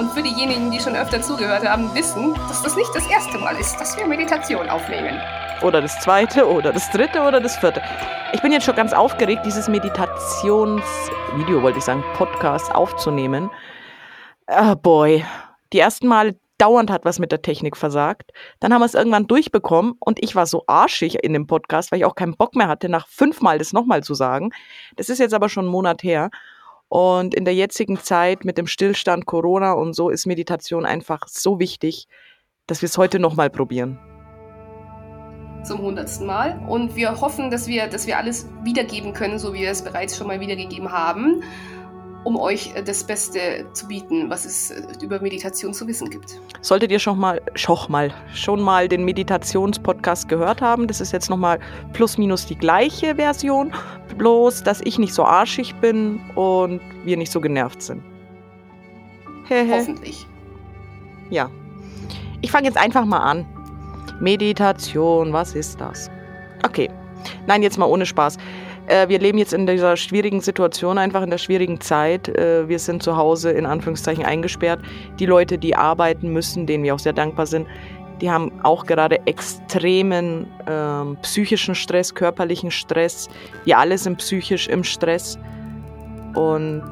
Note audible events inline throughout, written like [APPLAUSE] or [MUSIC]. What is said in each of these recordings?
Und, für diejenigen, die schon öfter zugehört haben, wissen, dass das nicht das erste Mal ist, dass wir Meditation aufnehmen. Oder das zweite, oder das dritte, oder das vierte. Ich bin jetzt schon ganz aufgeregt, dieses Meditationsvideo, wollte ich sagen, Podcast aufzunehmen. Ah, boy. Die ersten Male dauernd hat was mit der Technik versagt. Dann haben wir es irgendwann durchbekommen und ich war so arschig in dem Podcast, weil ich auch keinen Bock mehr hatte, nach fünfmal das nochmal zu sagen. Das ist jetzt aber schon einen Monat her. Und in der jetzigen Zeit mit dem Stillstand Corona und so ist Meditation einfach so wichtig, dass wir es heute nochmal probieren. Zum hundertsten Mal. Und wir hoffen, dass wir, dass wir alles wiedergeben können, so wie wir es bereits schon mal wiedergegeben haben um euch äh, das Beste zu bieten, was es äh, über Meditation zu wissen gibt. Solltet ihr schon mal, schon mal, schon mal den Meditationspodcast gehört haben, das ist jetzt nochmal plus minus die gleiche Version, bloß dass ich nicht so arschig bin und wir nicht so genervt sind. Hoffentlich. Ja. Ich fange jetzt einfach mal an. Meditation, was ist das? Okay. Nein, jetzt mal ohne Spaß. Äh, wir leben jetzt in dieser schwierigen Situation, einfach in der schwierigen Zeit. Äh, wir sind zu Hause in Anführungszeichen eingesperrt. Die Leute, die arbeiten müssen, denen wir auch sehr dankbar sind, die haben auch gerade extremen äh, psychischen Stress, körperlichen Stress. Wir alle sind psychisch im Stress. Und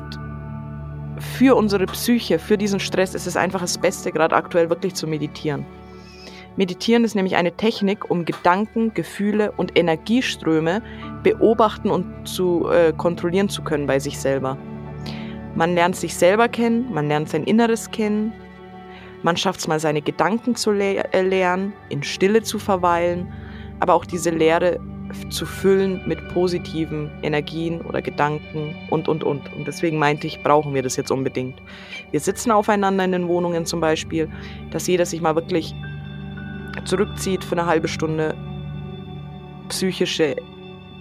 für unsere Psyche, für diesen Stress ist es einfach das Beste, gerade aktuell wirklich zu meditieren. Meditieren ist nämlich eine Technik, um Gedanken, Gefühle und Energieströme beobachten und zu äh, kontrollieren zu können bei sich selber. Man lernt sich selber kennen, man lernt sein Inneres kennen, man schafft es mal seine Gedanken zu le äh, lernen, in Stille zu verweilen, aber auch diese Leere zu füllen mit positiven Energien oder Gedanken und, und, und. Und deswegen meinte ich, brauchen wir das jetzt unbedingt. Wir sitzen aufeinander in den Wohnungen zum Beispiel, dass jeder sich mal wirklich zurückzieht für eine halbe Stunde, psychische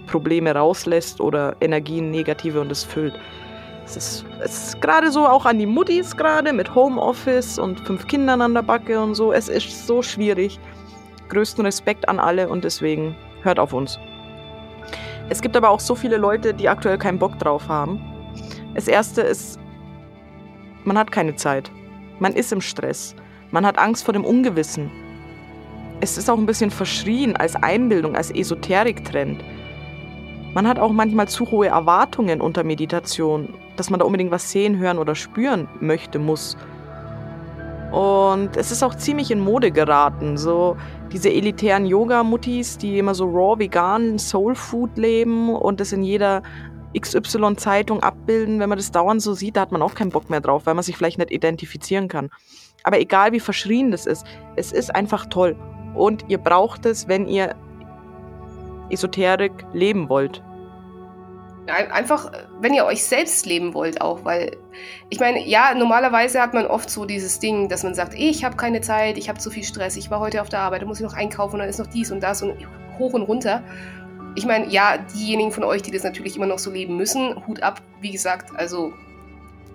Probleme rauslässt oder Energien, negative und es füllt. Es ist, ist gerade so auch an die Muttis gerade mit Homeoffice und fünf Kindern an der Backe und so. Es ist so schwierig. Größten Respekt an alle und deswegen hört auf uns. Es gibt aber auch so viele Leute, die aktuell keinen Bock drauf haben. Das erste ist, man hat keine Zeit. Man ist im Stress. Man hat Angst vor dem Ungewissen es ist auch ein bisschen verschrien als Einbildung, als Esoterik-Trend. Man hat auch manchmal zu hohe Erwartungen unter Meditation, dass man da unbedingt was sehen, hören oder spüren möchte, muss. Und es ist auch ziemlich in Mode geraten, so diese elitären Yoga-Muttis, die immer so raw vegan Soul Food leben und das in jeder XY-Zeitung abbilden. Wenn man das dauernd so sieht, da hat man auch keinen Bock mehr drauf, weil man sich vielleicht nicht identifizieren kann. Aber egal wie verschrien das ist, es ist einfach toll und ihr braucht es, wenn ihr Esoterik leben wollt. Einfach, wenn ihr euch selbst leben wollt auch, weil ich meine, ja, normalerweise hat man oft so dieses Ding, dass man sagt, ich habe keine Zeit, ich habe zu viel Stress, ich war heute auf der Arbeit, da muss ich noch einkaufen und dann ist noch dies und das und hoch und runter. Ich meine, ja, diejenigen von euch, die das natürlich immer noch so leben müssen, Hut ab, wie gesagt, also,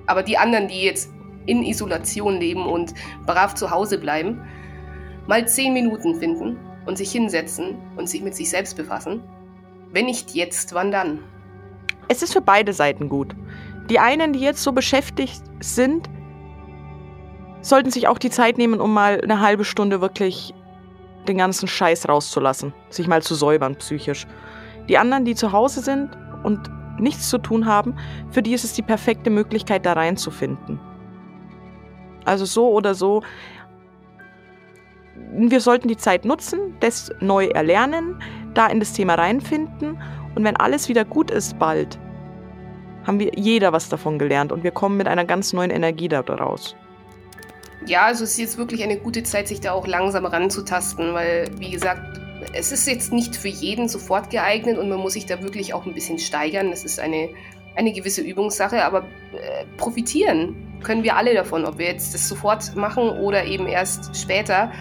aber die anderen, die jetzt in Isolation leben und brav zu Hause bleiben, mal zehn Minuten finden und sich hinsetzen und sich mit sich selbst befassen? Wenn nicht jetzt, wann dann? Es ist für beide Seiten gut. Die einen, die jetzt so beschäftigt sind, sollten sich auch die Zeit nehmen, um mal eine halbe Stunde wirklich den ganzen Scheiß rauszulassen, sich mal zu säubern psychisch. Die anderen, die zu Hause sind und nichts zu tun haben, für die ist es die perfekte Möglichkeit, da reinzufinden. Also so oder so wir sollten die Zeit nutzen, das neu erlernen, da in das Thema reinfinden und wenn alles wieder gut ist bald, haben wir jeder was davon gelernt und wir kommen mit einer ganz neuen Energie daraus. Ja, also es ist jetzt wirklich eine gute Zeit, sich da auch langsam ranzutasten, weil, wie gesagt, es ist jetzt nicht für jeden sofort geeignet und man muss sich da wirklich auch ein bisschen steigern. Das ist eine, eine gewisse Übungssache, aber äh, profitieren können wir alle davon, ob wir jetzt das sofort machen oder eben erst später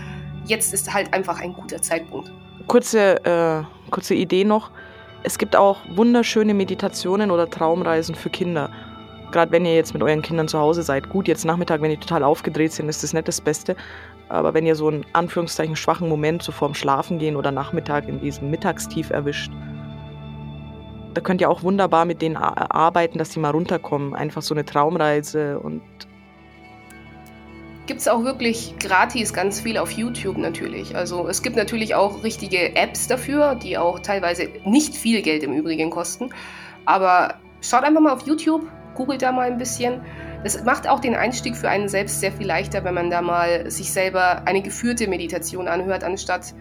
jetzt ist halt einfach ein guter Zeitpunkt. Kurze, äh, kurze Idee noch. Es gibt auch wunderschöne Meditationen oder Traumreisen für Kinder. Gerade wenn ihr jetzt mit euren Kindern zu Hause seid. Gut, jetzt Nachmittag, wenn die total aufgedreht sind, ist das nicht das Beste. Aber wenn ihr so einen Anführungszeichen schwachen Moment so vorm Schlafen gehen oder Nachmittag in diesem Mittagstief erwischt, da könnt ihr auch wunderbar mit denen arbeiten, dass sie mal runterkommen. Einfach so eine Traumreise und gibt es auch wirklich gratis ganz viel auf YouTube natürlich. Also es gibt natürlich auch richtige Apps dafür, die auch teilweise nicht viel Geld im Übrigen kosten. Aber schaut einfach mal auf YouTube, googelt da mal ein bisschen. Es macht auch den Einstieg für einen selbst sehr viel leichter, wenn man da mal sich selber eine geführte Meditation anhört, anstatt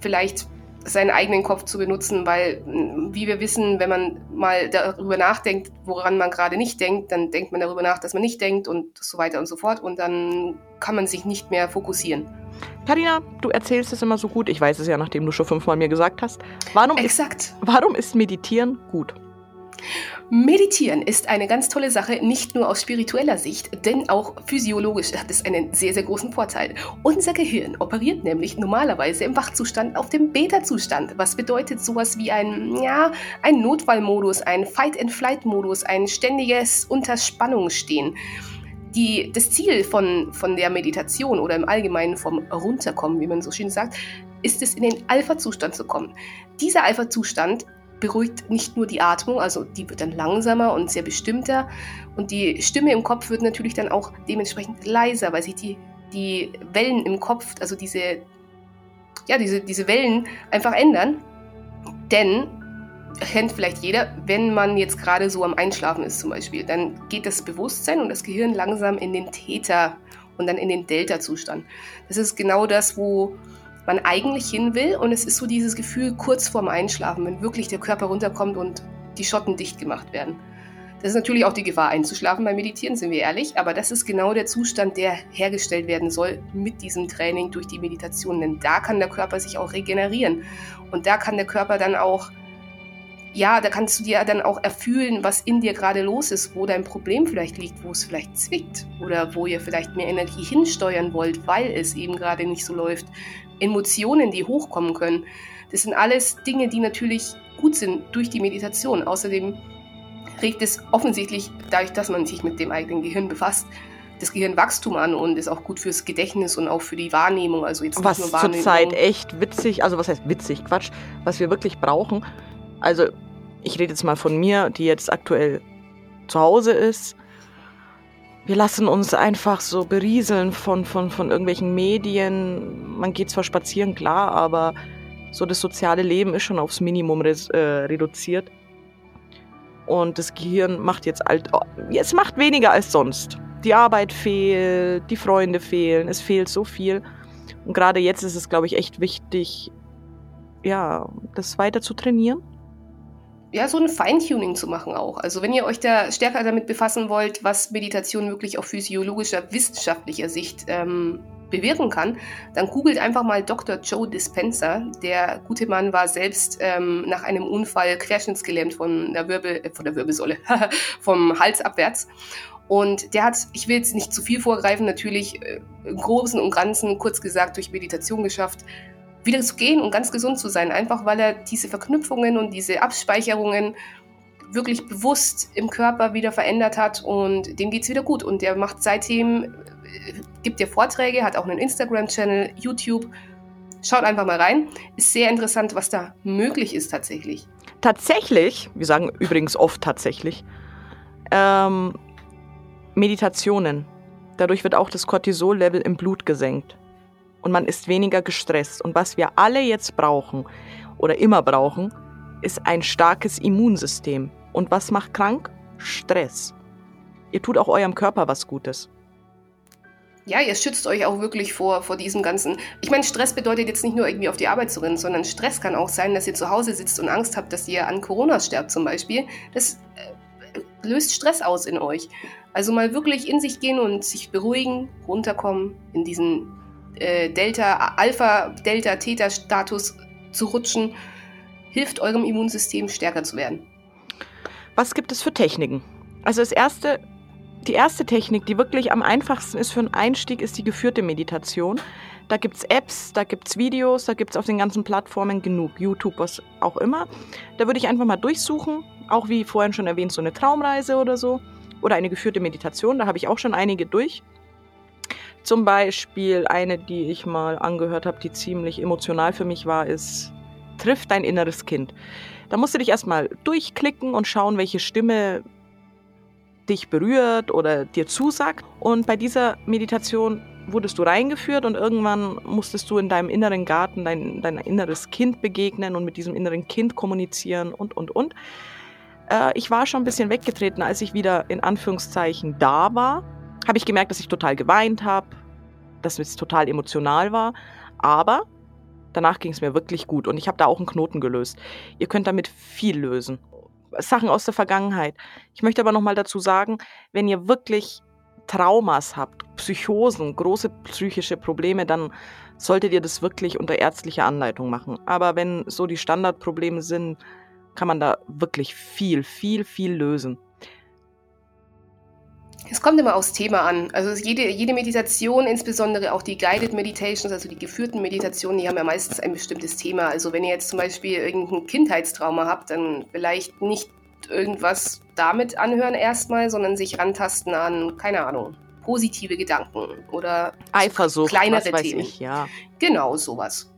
vielleicht seinen eigenen Kopf zu benutzen, weil, wie wir wissen, wenn man mal darüber nachdenkt, woran man gerade nicht denkt, dann denkt man darüber nach, dass man nicht denkt und so weiter und so fort und dann kann man sich nicht mehr fokussieren. Karina, du erzählst es immer so gut. Ich weiß es ja, nachdem du schon fünfmal mir gesagt hast. Warum Exakt. Ist, warum ist Meditieren gut? Meditieren ist eine ganz tolle Sache, nicht nur aus spiritueller Sicht, denn auch physiologisch hat es einen sehr, sehr großen Vorteil. Unser Gehirn operiert nämlich normalerweise im Wachzustand auf dem Beta-Zustand, was bedeutet sowas wie ein, ja, ein Notfallmodus, ein Fight-and-Flight-Modus, ein ständiges Unterspannungsstehen. Die, das Ziel von, von der Meditation oder im Allgemeinen vom Runterkommen, wie man so schön sagt, ist es, in den Alpha-Zustand zu kommen. Dieser Alpha-Zustand beruhigt nicht nur die Atmung, also die wird dann langsamer und sehr bestimmter und die Stimme im Kopf wird natürlich dann auch dementsprechend leiser, weil sich die, die Wellen im Kopf, also diese, ja, diese, diese Wellen einfach ändern. Denn, kennt vielleicht jeder, wenn man jetzt gerade so am Einschlafen ist zum Beispiel, dann geht das Bewusstsein und das Gehirn langsam in den Täter und dann in den Delta-Zustand. Das ist genau das, wo man eigentlich hin will. Und es ist so dieses Gefühl kurz vorm Einschlafen, wenn wirklich der Körper runterkommt und die Schotten dicht gemacht werden. Das ist natürlich auch die Gefahr einzuschlafen beim Meditieren, sind wir ehrlich, aber das ist genau der Zustand, der hergestellt werden soll mit diesem Training durch die Meditation, denn da kann der Körper sich auch regenerieren und da kann der Körper dann auch ja, da kannst du dir dann auch erfühlen, was in dir gerade los ist, wo dein Problem vielleicht liegt, wo es vielleicht zwickt oder wo ihr vielleicht mehr Energie hinsteuern wollt, weil es eben gerade nicht so läuft. Emotionen, die hochkommen können. Das sind alles Dinge, die natürlich gut sind durch die Meditation. Außerdem regt es offensichtlich, dadurch, dass man sich mit dem eigenen Gehirn befasst, das Gehirnwachstum an und ist auch gut fürs Gedächtnis und auch für die Wahrnehmung. Also jetzt was zurzeit echt witzig, also was heißt witzig, Quatsch, was wir wirklich brauchen. Also ich rede jetzt mal von mir, die jetzt aktuell zu Hause ist wir lassen uns einfach so berieseln von, von, von irgendwelchen Medien. Man geht zwar spazieren, klar, aber so das soziale Leben ist schon aufs Minimum res, äh, reduziert. Und das Gehirn macht jetzt alt, es macht weniger als sonst. Die Arbeit fehlt, die Freunde fehlen, es fehlt so viel. Und gerade jetzt ist es, glaube ich, echt wichtig, ja, das weiter zu trainieren ja, so ein Feintuning zu machen auch. Also wenn ihr euch da stärker damit befassen wollt, was Meditation wirklich auf physiologischer, wissenschaftlicher Sicht ähm, bewirken kann, dann googelt einfach mal Dr. Joe Dispenza. Der gute Mann war selbst ähm, nach einem Unfall querschnittsgelähmt von der, Wirbel, äh, von der Wirbelsäule, [LAUGHS] vom Hals abwärts. Und der hat, ich will jetzt nicht zu viel vorgreifen, natürlich äh, im Großen und Ganzen, kurz gesagt, durch Meditation geschafft, wieder zu gehen und ganz gesund zu sein, einfach weil er diese Verknüpfungen und diese Abspeicherungen wirklich bewusst im Körper wieder verändert hat und dem geht es wieder gut. Und der macht seitdem, äh, gibt ja Vorträge, hat auch einen Instagram-Channel, YouTube. Schaut einfach mal rein. Ist sehr interessant, was da möglich ist tatsächlich. Tatsächlich, wir sagen übrigens oft tatsächlich, ähm, Meditationen. Dadurch wird auch das Cortisol-Level im Blut gesenkt und man ist weniger gestresst. Und was wir alle jetzt brauchen oder immer brauchen, ist ein starkes Immunsystem. Und was macht krank? Stress. Ihr tut auch eurem Körper was Gutes. Ja, ihr schützt euch auch wirklich vor, vor diesem ganzen. Ich meine, Stress bedeutet jetzt nicht nur irgendwie auf die Arbeit zu rennen, sondern Stress kann auch sein, dass ihr zu Hause sitzt und Angst habt, dass ihr an Corona sterbt zum Beispiel. Das äh, löst Stress aus in euch. Also mal wirklich in sich gehen und sich beruhigen, runterkommen, in diesen äh, Delta, Alpha, Delta, Theta-Status zu rutschen, hilft eurem Immunsystem stärker zu werden. Was gibt es für Techniken? Also das erste, die erste Technik, die wirklich am einfachsten ist für einen Einstieg, ist die geführte Meditation. Da gibt es Apps, da gibt es Videos, da gibt es auf den ganzen Plattformen genug, YouTube, was auch immer. Da würde ich einfach mal durchsuchen, auch wie vorhin schon erwähnt, so eine Traumreise oder so oder eine geführte Meditation, da habe ich auch schon einige durch. Zum Beispiel eine, die ich mal angehört habe, die ziemlich emotional für mich war, ist trifft dein inneres Kind. Da musst du dich erstmal durchklicken und schauen, welche Stimme dich berührt oder dir zusagt. Und bei dieser Meditation wurdest du reingeführt und irgendwann musstest du in deinem inneren Garten dein, dein inneres Kind begegnen und mit diesem inneren Kind kommunizieren und, und, und. Äh, ich war schon ein bisschen weggetreten, als ich wieder in Anführungszeichen da war. Habe ich gemerkt, dass ich total geweint habe, dass es total emotional war. Aber danach ging es mir wirklich gut und ich habe da auch einen Knoten gelöst. Ihr könnt damit viel lösen. Sachen aus der Vergangenheit. Ich möchte aber nochmal dazu sagen, wenn ihr wirklich Traumas habt, Psychosen, große psychische Probleme, dann solltet ihr das wirklich unter ärztlicher Anleitung machen. Aber wenn so die Standardprobleme sind, kann man da wirklich viel, viel, viel lösen. Es kommt immer aufs Thema an. Also jede, jede Meditation, insbesondere auch die Guided Meditations, also die geführten Meditationen, die haben ja meistens ein bestimmtes Thema. Also wenn ihr jetzt zum Beispiel irgendein Kindheitstrauma habt, dann vielleicht nicht irgendwas damit anhören erstmal, sondern sich rantasten an, keine Ahnung, positive Gedanken oder Eifersucht, kleinere was Themen. ich, ja. Genau, sowas.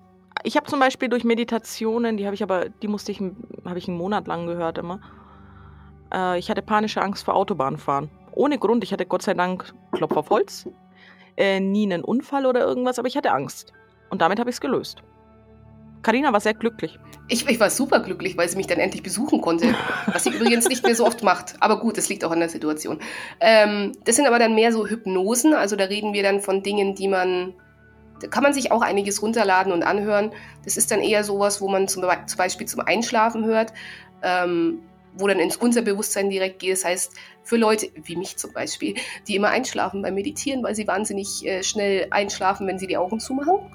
Ich habe zum Beispiel durch Meditationen, die habe ich aber, die musste ich, habe ich einen Monat lang gehört immer. Äh, ich hatte panische Angst vor Autobahnfahren. Ohne Grund. Ich hatte Gott sei Dank Klopf auf Holz, äh, nie einen Unfall oder irgendwas, aber ich hatte Angst. Und damit habe ich es gelöst. Karina war sehr glücklich. Ich, ich war super glücklich, weil sie mich dann endlich besuchen konnte. Was sie übrigens nicht mehr so oft macht. Aber gut, das liegt auch an der Situation. Ähm, das sind aber dann mehr so Hypnosen. Also da reden wir dann von Dingen, die man. Da kann man sich auch einiges runterladen und anhören. Das ist dann eher sowas, wo man zum, zum Beispiel zum Einschlafen hört. Ähm, wo dann ins Unterbewusstsein direkt geht. Das heißt, für Leute wie mich zum Beispiel, die immer einschlafen beim Meditieren, weil sie wahnsinnig äh, schnell einschlafen, wenn sie die Augen zumachen,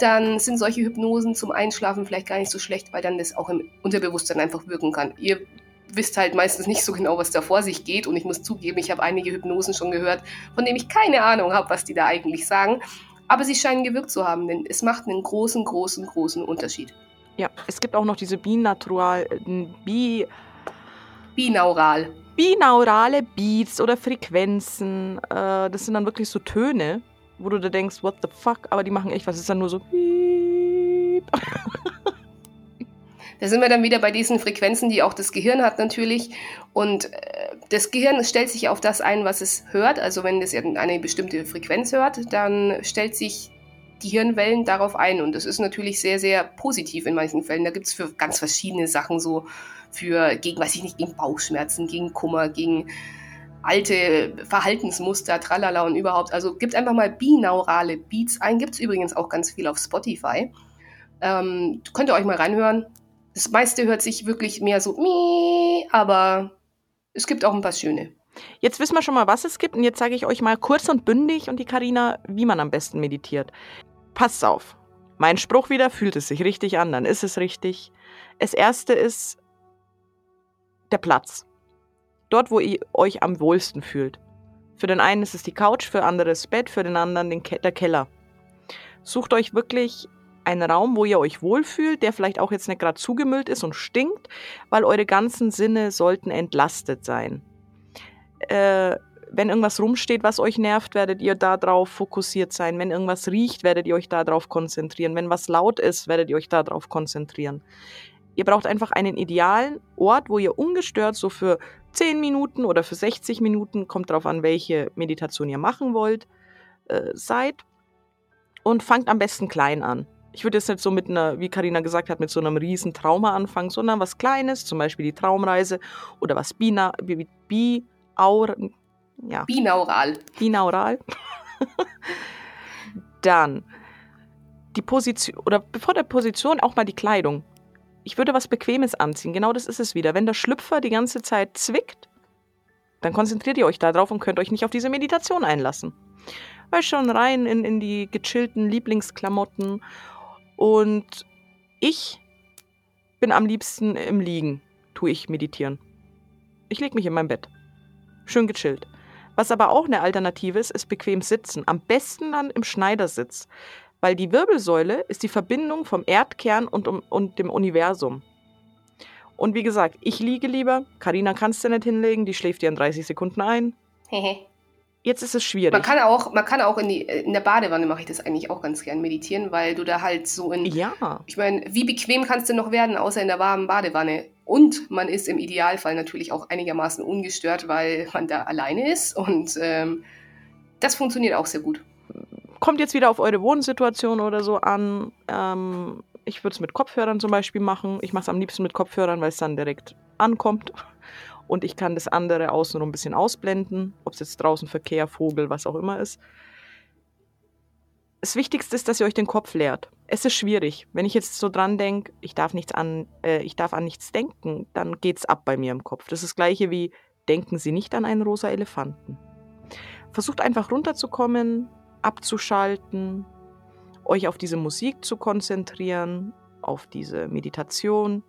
dann sind solche Hypnosen zum Einschlafen vielleicht gar nicht so schlecht, weil dann das auch im Unterbewusstsein einfach wirken kann. Ihr wisst halt meistens nicht so genau, was da vor sich geht. Und ich muss zugeben, ich habe einige Hypnosen schon gehört, von denen ich keine Ahnung habe, was die da eigentlich sagen. Aber sie scheinen gewirkt zu haben, denn es macht einen großen, großen, großen Unterschied. Ja, es gibt auch noch diese Binatural, äh, Bi, Binaural. binaurale Beats oder Frequenzen. Äh, das sind dann wirklich so Töne, wo du da denkst, what the fuck, aber die machen echt was. Es ist dann nur so. Da sind wir dann wieder bei diesen Frequenzen, die auch das Gehirn hat natürlich. Und äh, das Gehirn stellt sich auf das ein, was es hört. Also wenn es eine bestimmte Frequenz hört, dann stellt sich die Hirnwellen darauf ein. Und das ist natürlich sehr, sehr positiv in manchen Fällen. Da gibt es für ganz verschiedene Sachen so für gegen, weiß ich nicht, gegen Bauchschmerzen, gegen Kummer, gegen alte Verhaltensmuster, tralala und überhaupt. Also gibt einfach mal binaurale Beats ein. Gibt es übrigens auch ganz viel auf Spotify. Ähm, könnt ihr euch mal reinhören. Das meiste hört sich wirklich mehr so, mie, aber es gibt auch ein paar schöne. Jetzt wissen wir schon mal, was es gibt. Und jetzt sage ich euch mal kurz und bündig und die Karina, wie man am besten meditiert. Passt auf. Mein Spruch wieder, fühlt es sich richtig an, dann ist es richtig. Das erste ist der Platz. Dort, wo ihr euch am wohlsten fühlt. Für den einen ist es die Couch, für andere das Bett, für den anderen den Ke der Keller. Sucht euch wirklich einen Raum, wo ihr euch wohlfühlt, der vielleicht auch jetzt nicht gerade zugemüllt ist und stinkt, weil eure ganzen Sinne sollten entlastet sein. Äh, wenn irgendwas rumsteht, was euch nervt, werdet ihr darauf fokussiert sein. Wenn irgendwas riecht, werdet ihr euch darauf konzentrieren. Wenn was laut ist, werdet ihr euch darauf konzentrieren. Ihr braucht einfach einen idealen Ort, wo ihr ungestört so für 10 Minuten oder für 60 Minuten, kommt darauf an, welche Meditation ihr machen wollt, äh, seid. Und fangt am besten klein an. Ich würde jetzt nicht so mit einer, wie Karina gesagt hat, mit so einem riesen Trauma anfangen, sondern was Kleines, zum Beispiel die Traumreise oder was Bina, bi, bi, aur, ja, Binaural. binaural. Dann die Position, oder bevor der Position auch mal die Kleidung. Ich würde was Bequemes anziehen. Genau das ist es wieder. Wenn der Schlüpfer die ganze Zeit zwickt, dann konzentriert ihr euch darauf und könnt euch nicht auf diese Meditation einlassen. Weil schon rein in, in die gechillten Lieblingsklamotten. Und ich bin am liebsten im Liegen, tue ich meditieren. Ich lege mich in mein Bett. Schön gechillt. Was aber auch eine Alternative ist, ist bequem sitzen. Am besten dann im Schneidersitz weil die Wirbelsäule ist die Verbindung vom Erdkern und, um, und dem Universum. Und wie gesagt, ich liege lieber. Karina kannst du nicht hinlegen, die schläft dir in 30 Sekunden ein. Jetzt ist es schwierig. Man kann auch, man kann auch in, die, in der Badewanne mache ich das eigentlich auch ganz gern meditieren, weil du da halt so in. Ja. Ich meine, wie bequem kannst du noch werden, außer in der warmen Badewanne? Und man ist im Idealfall natürlich auch einigermaßen ungestört, weil man da alleine ist. Und ähm, das funktioniert auch sehr gut. Kommt jetzt wieder auf eure Wohnsituation oder so an. Ähm, ich würde es mit Kopfhörern zum Beispiel machen. Ich mache es am liebsten mit Kopfhörern, weil es dann direkt ankommt und ich kann das andere außenrum ein bisschen ausblenden, ob es jetzt draußen Verkehr, Vogel, was auch immer ist. Das Wichtigste ist, dass ihr euch den Kopf leert. Es ist schwierig. Wenn ich jetzt so dran denke, ich darf an, äh, ich darf an nichts denken, dann geht's ab bei mir im Kopf. Das ist das gleiche wie denken Sie nicht an einen rosa Elefanten. Versucht einfach runterzukommen, abzuschalten, euch auf diese Musik zu konzentrieren, auf diese Meditation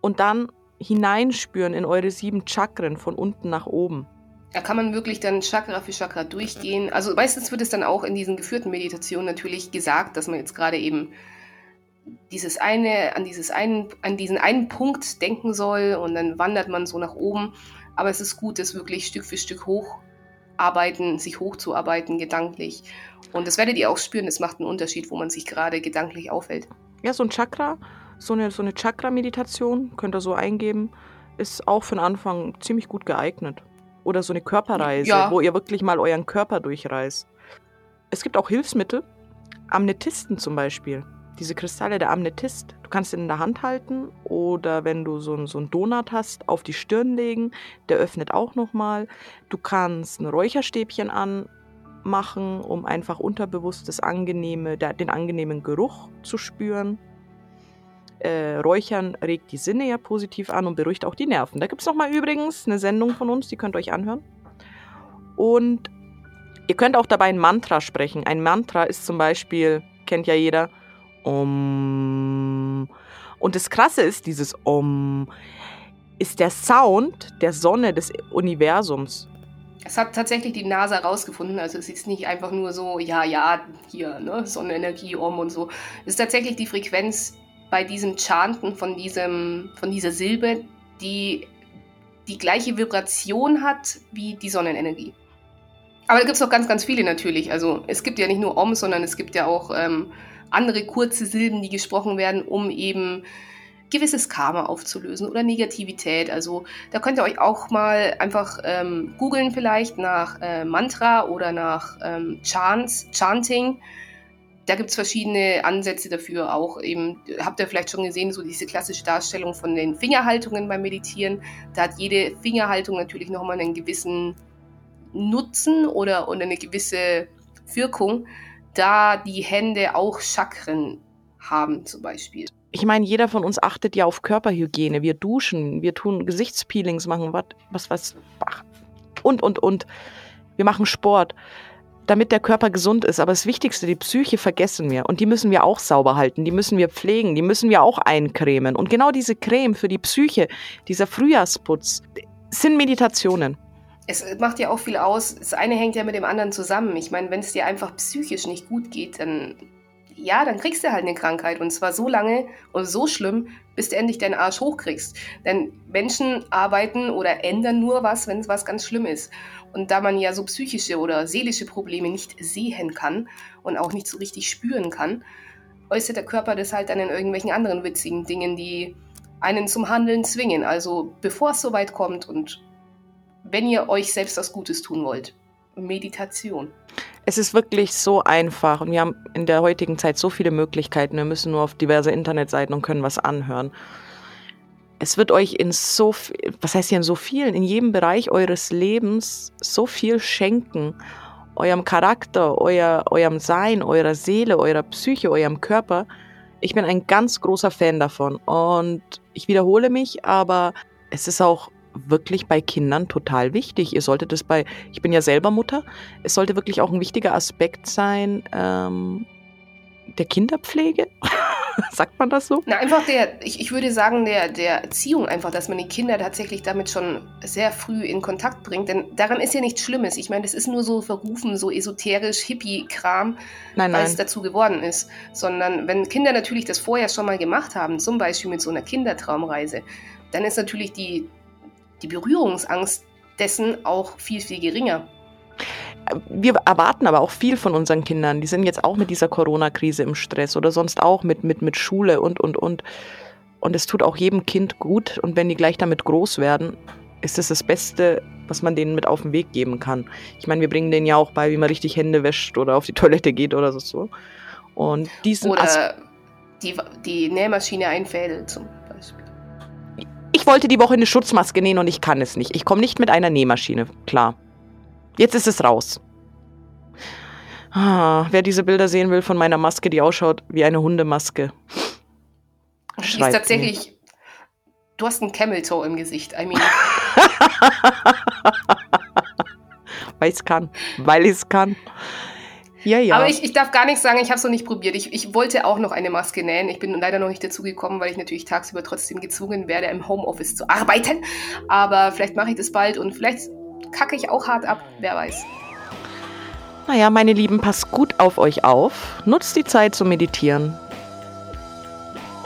und dann hineinspüren in eure sieben Chakren von unten nach oben. Da kann man wirklich dann Chakra für Chakra durchgehen. Also meistens wird es dann auch in diesen geführten Meditationen natürlich gesagt, dass man jetzt gerade eben dieses eine, an dieses einen, an diesen einen Punkt denken soll und dann wandert man so nach oben. Aber es ist gut, das wirklich Stück für Stück hocharbeiten, sich hochzuarbeiten, gedanklich. Und das werdet ihr auch spüren, es macht einen Unterschied, wo man sich gerade gedanklich aufhält. Ja, so ein Chakra so eine, so eine Chakra-Meditation, könnt ihr so eingeben, ist auch für den Anfang ziemlich gut geeignet. Oder so eine Körperreise, ja. wo ihr wirklich mal euren Körper durchreist. Es gibt auch Hilfsmittel, Amnetisten zum Beispiel. Diese Kristalle der Amnetist. Du kannst ihn in der Hand halten oder wenn du so, so einen Donut hast, auf die Stirn legen. Der öffnet auch nochmal. Du kannst ein Räucherstäbchen anmachen, um einfach unterbewusst das angenehme, den angenehmen Geruch zu spüren äh, Räuchern regt die Sinne ja positiv an und beruhigt auch die Nerven. Da gibt es nochmal übrigens eine Sendung von uns, die könnt ihr euch anhören. Und ihr könnt auch dabei ein Mantra sprechen. Ein Mantra ist zum Beispiel, kennt ja jeder, Om. Und das Krasse ist, dieses Om ist der Sound der Sonne des Universums. Es hat tatsächlich die NASA herausgefunden, also es ist nicht einfach nur so, ja, ja, hier, ne, Sonnenenergie, Om und so. Es ist tatsächlich die Frequenz bei diesem Chanten von, diesem, von dieser Silbe, die die gleiche Vibration hat wie die Sonnenenergie. Aber da gibt es noch ganz, ganz viele natürlich. Also es gibt ja nicht nur Om, sondern es gibt ja auch ähm, andere kurze Silben, die gesprochen werden, um eben gewisses Karma aufzulösen oder Negativität. Also da könnt ihr euch auch mal einfach ähm, googeln vielleicht nach äh, Mantra oder nach ähm, Chants, Chanting da gibt es verschiedene Ansätze dafür. Auch eben, habt ihr vielleicht schon gesehen, so diese klassische Darstellung von den Fingerhaltungen beim Meditieren. Da hat jede Fingerhaltung natürlich nochmal einen gewissen Nutzen oder, oder eine gewisse Wirkung, da die Hände auch Chakren haben zum Beispiel. Ich meine, jeder von uns achtet ja auf Körperhygiene. Wir duschen, wir tun Gesichtspeelings machen, was, was, was, und, und, und. Wir machen Sport damit der Körper gesund ist. Aber das Wichtigste, die Psyche vergessen wir. Und die müssen wir auch sauber halten, die müssen wir pflegen, die müssen wir auch eincremen. Und genau diese Creme für die Psyche, dieser Frühjahrsputz, sind Meditationen. Es macht ja auch viel aus. Das eine hängt ja mit dem anderen zusammen. Ich meine, wenn es dir einfach psychisch nicht gut geht, dann ja, dann kriegst du halt eine Krankheit. Und zwar so lange und so schlimm, bis du endlich deinen Arsch hochkriegst. Denn Menschen arbeiten oder ändern nur was, wenn es was ganz schlimm ist. Und da man ja so psychische oder seelische Probleme nicht sehen kann und auch nicht so richtig spüren kann, äußert der Körper das halt dann in irgendwelchen anderen witzigen Dingen, die einen zum Handeln zwingen. Also bevor es soweit kommt und wenn ihr euch selbst was Gutes tun wollt, Meditation. Es ist wirklich so einfach und wir haben in der heutigen Zeit so viele Möglichkeiten. Wir müssen nur auf diverse Internetseiten und können was anhören. Es wird euch in so, was heißt hier in so vielen, in jedem Bereich eures Lebens so viel schenken. Eurem Charakter, euer, eurem Sein, eurer Seele, eurer Psyche, eurem Körper. Ich bin ein ganz großer Fan davon und ich wiederhole mich, aber es ist auch wirklich bei Kindern total wichtig. Ihr solltet es bei, ich bin ja selber Mutter, es sollte wirklich auch ein wichtiger Aspekt sein ähm, der Kinderpflege. [LAUGHS] Sagt man das so? Na, einfach der, ich, ich würde sagen, der, der Erziehung einfach, dass man die Kinder tatsächlich damit schon sehr früh in Kontakt bringt. Denn daran ist ja nichts Schlimmes. Ich meine, das ist nur so verrufen, so esoterisch, Hippie-Kram, weil es dazu geworden ist. Sondern wenn Kinder natürlich das vorher schon mal gemacht haben, zum Beispiel mit so einer Kindertraumreise, dann ist natürlich die, die Berührungsangst dessen auch viel, viel geringer. Wir erwarten aber auch viel von unseren Kindern. Die sind jetzt auch mit dieser Corona-Krise im Stress oder sonst auch mit, mit, mit Schule und, und, und. Und es tut auch jedem Kind gut. Und wenn die gleich damit groß werden, ist es das, das Beste, was man denen mit auf den Weg geben kann. Ich meine, wir bringen denen ja auch bei, wie man richtig Hände wäscht oder auf die Toilette geht oder so. Und diesen oder die, die Nähmaschine einfädelt zum Beispiel. Ich wollte die Woche eine Schutzmaske nähen und ich kann es nicht. Ich komme nicht mit einer Nähmaschine, klar. Jetzt ist es raus. Ah, wer diese Bilder sehen will von meiner Maske, die ausschaut wie eine Hundemaske. Die ist tatsächlich. Mir. Du hast einen Camel Toe im Gesicht. I mean. [LAUGHS] weil ich es kann. Weil ich es kann. Ja, ja. Aber ich, ich darf gar nichts sagen, ich habe es noch nicht probiert. Ich, ich wollte auch noch eine Maske nähen. Ich bin leider noch nicht dazu gekommen, weil ich natürlich tagsüber trotzdem gezwungen werde, im Homeoffice zu arbeiten. Aber vielleicht mache ich das bald und vielleicht kacke ich auch hart ab, wer weiß. Naja, meine Lieben, passt gut auf euch auf. Nutzt die Zeit zum Meditieren.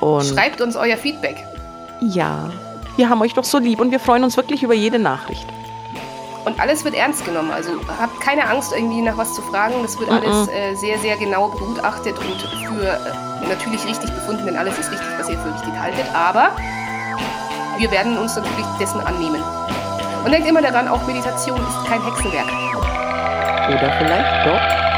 Und Schreibt uns euer Feedback. Ja, wir haben euch doch so lieb und wir freuen uns wirklich über jede Nachricht. Und alles wird ernst genommen. Also habt keine Angst, irgendwie nach was zu fragen. Das wird alles äh, sehr, sehr genau begutachtet und für äh, natürlich richtig befunden, denn alles ist richtig, was ihr für richtig haltet. Aber wir werden uns natürlich dessen annehmen. Und denkt immer daran, auch Meditation ist kein Hexenwerk. Oder vielleicht doch.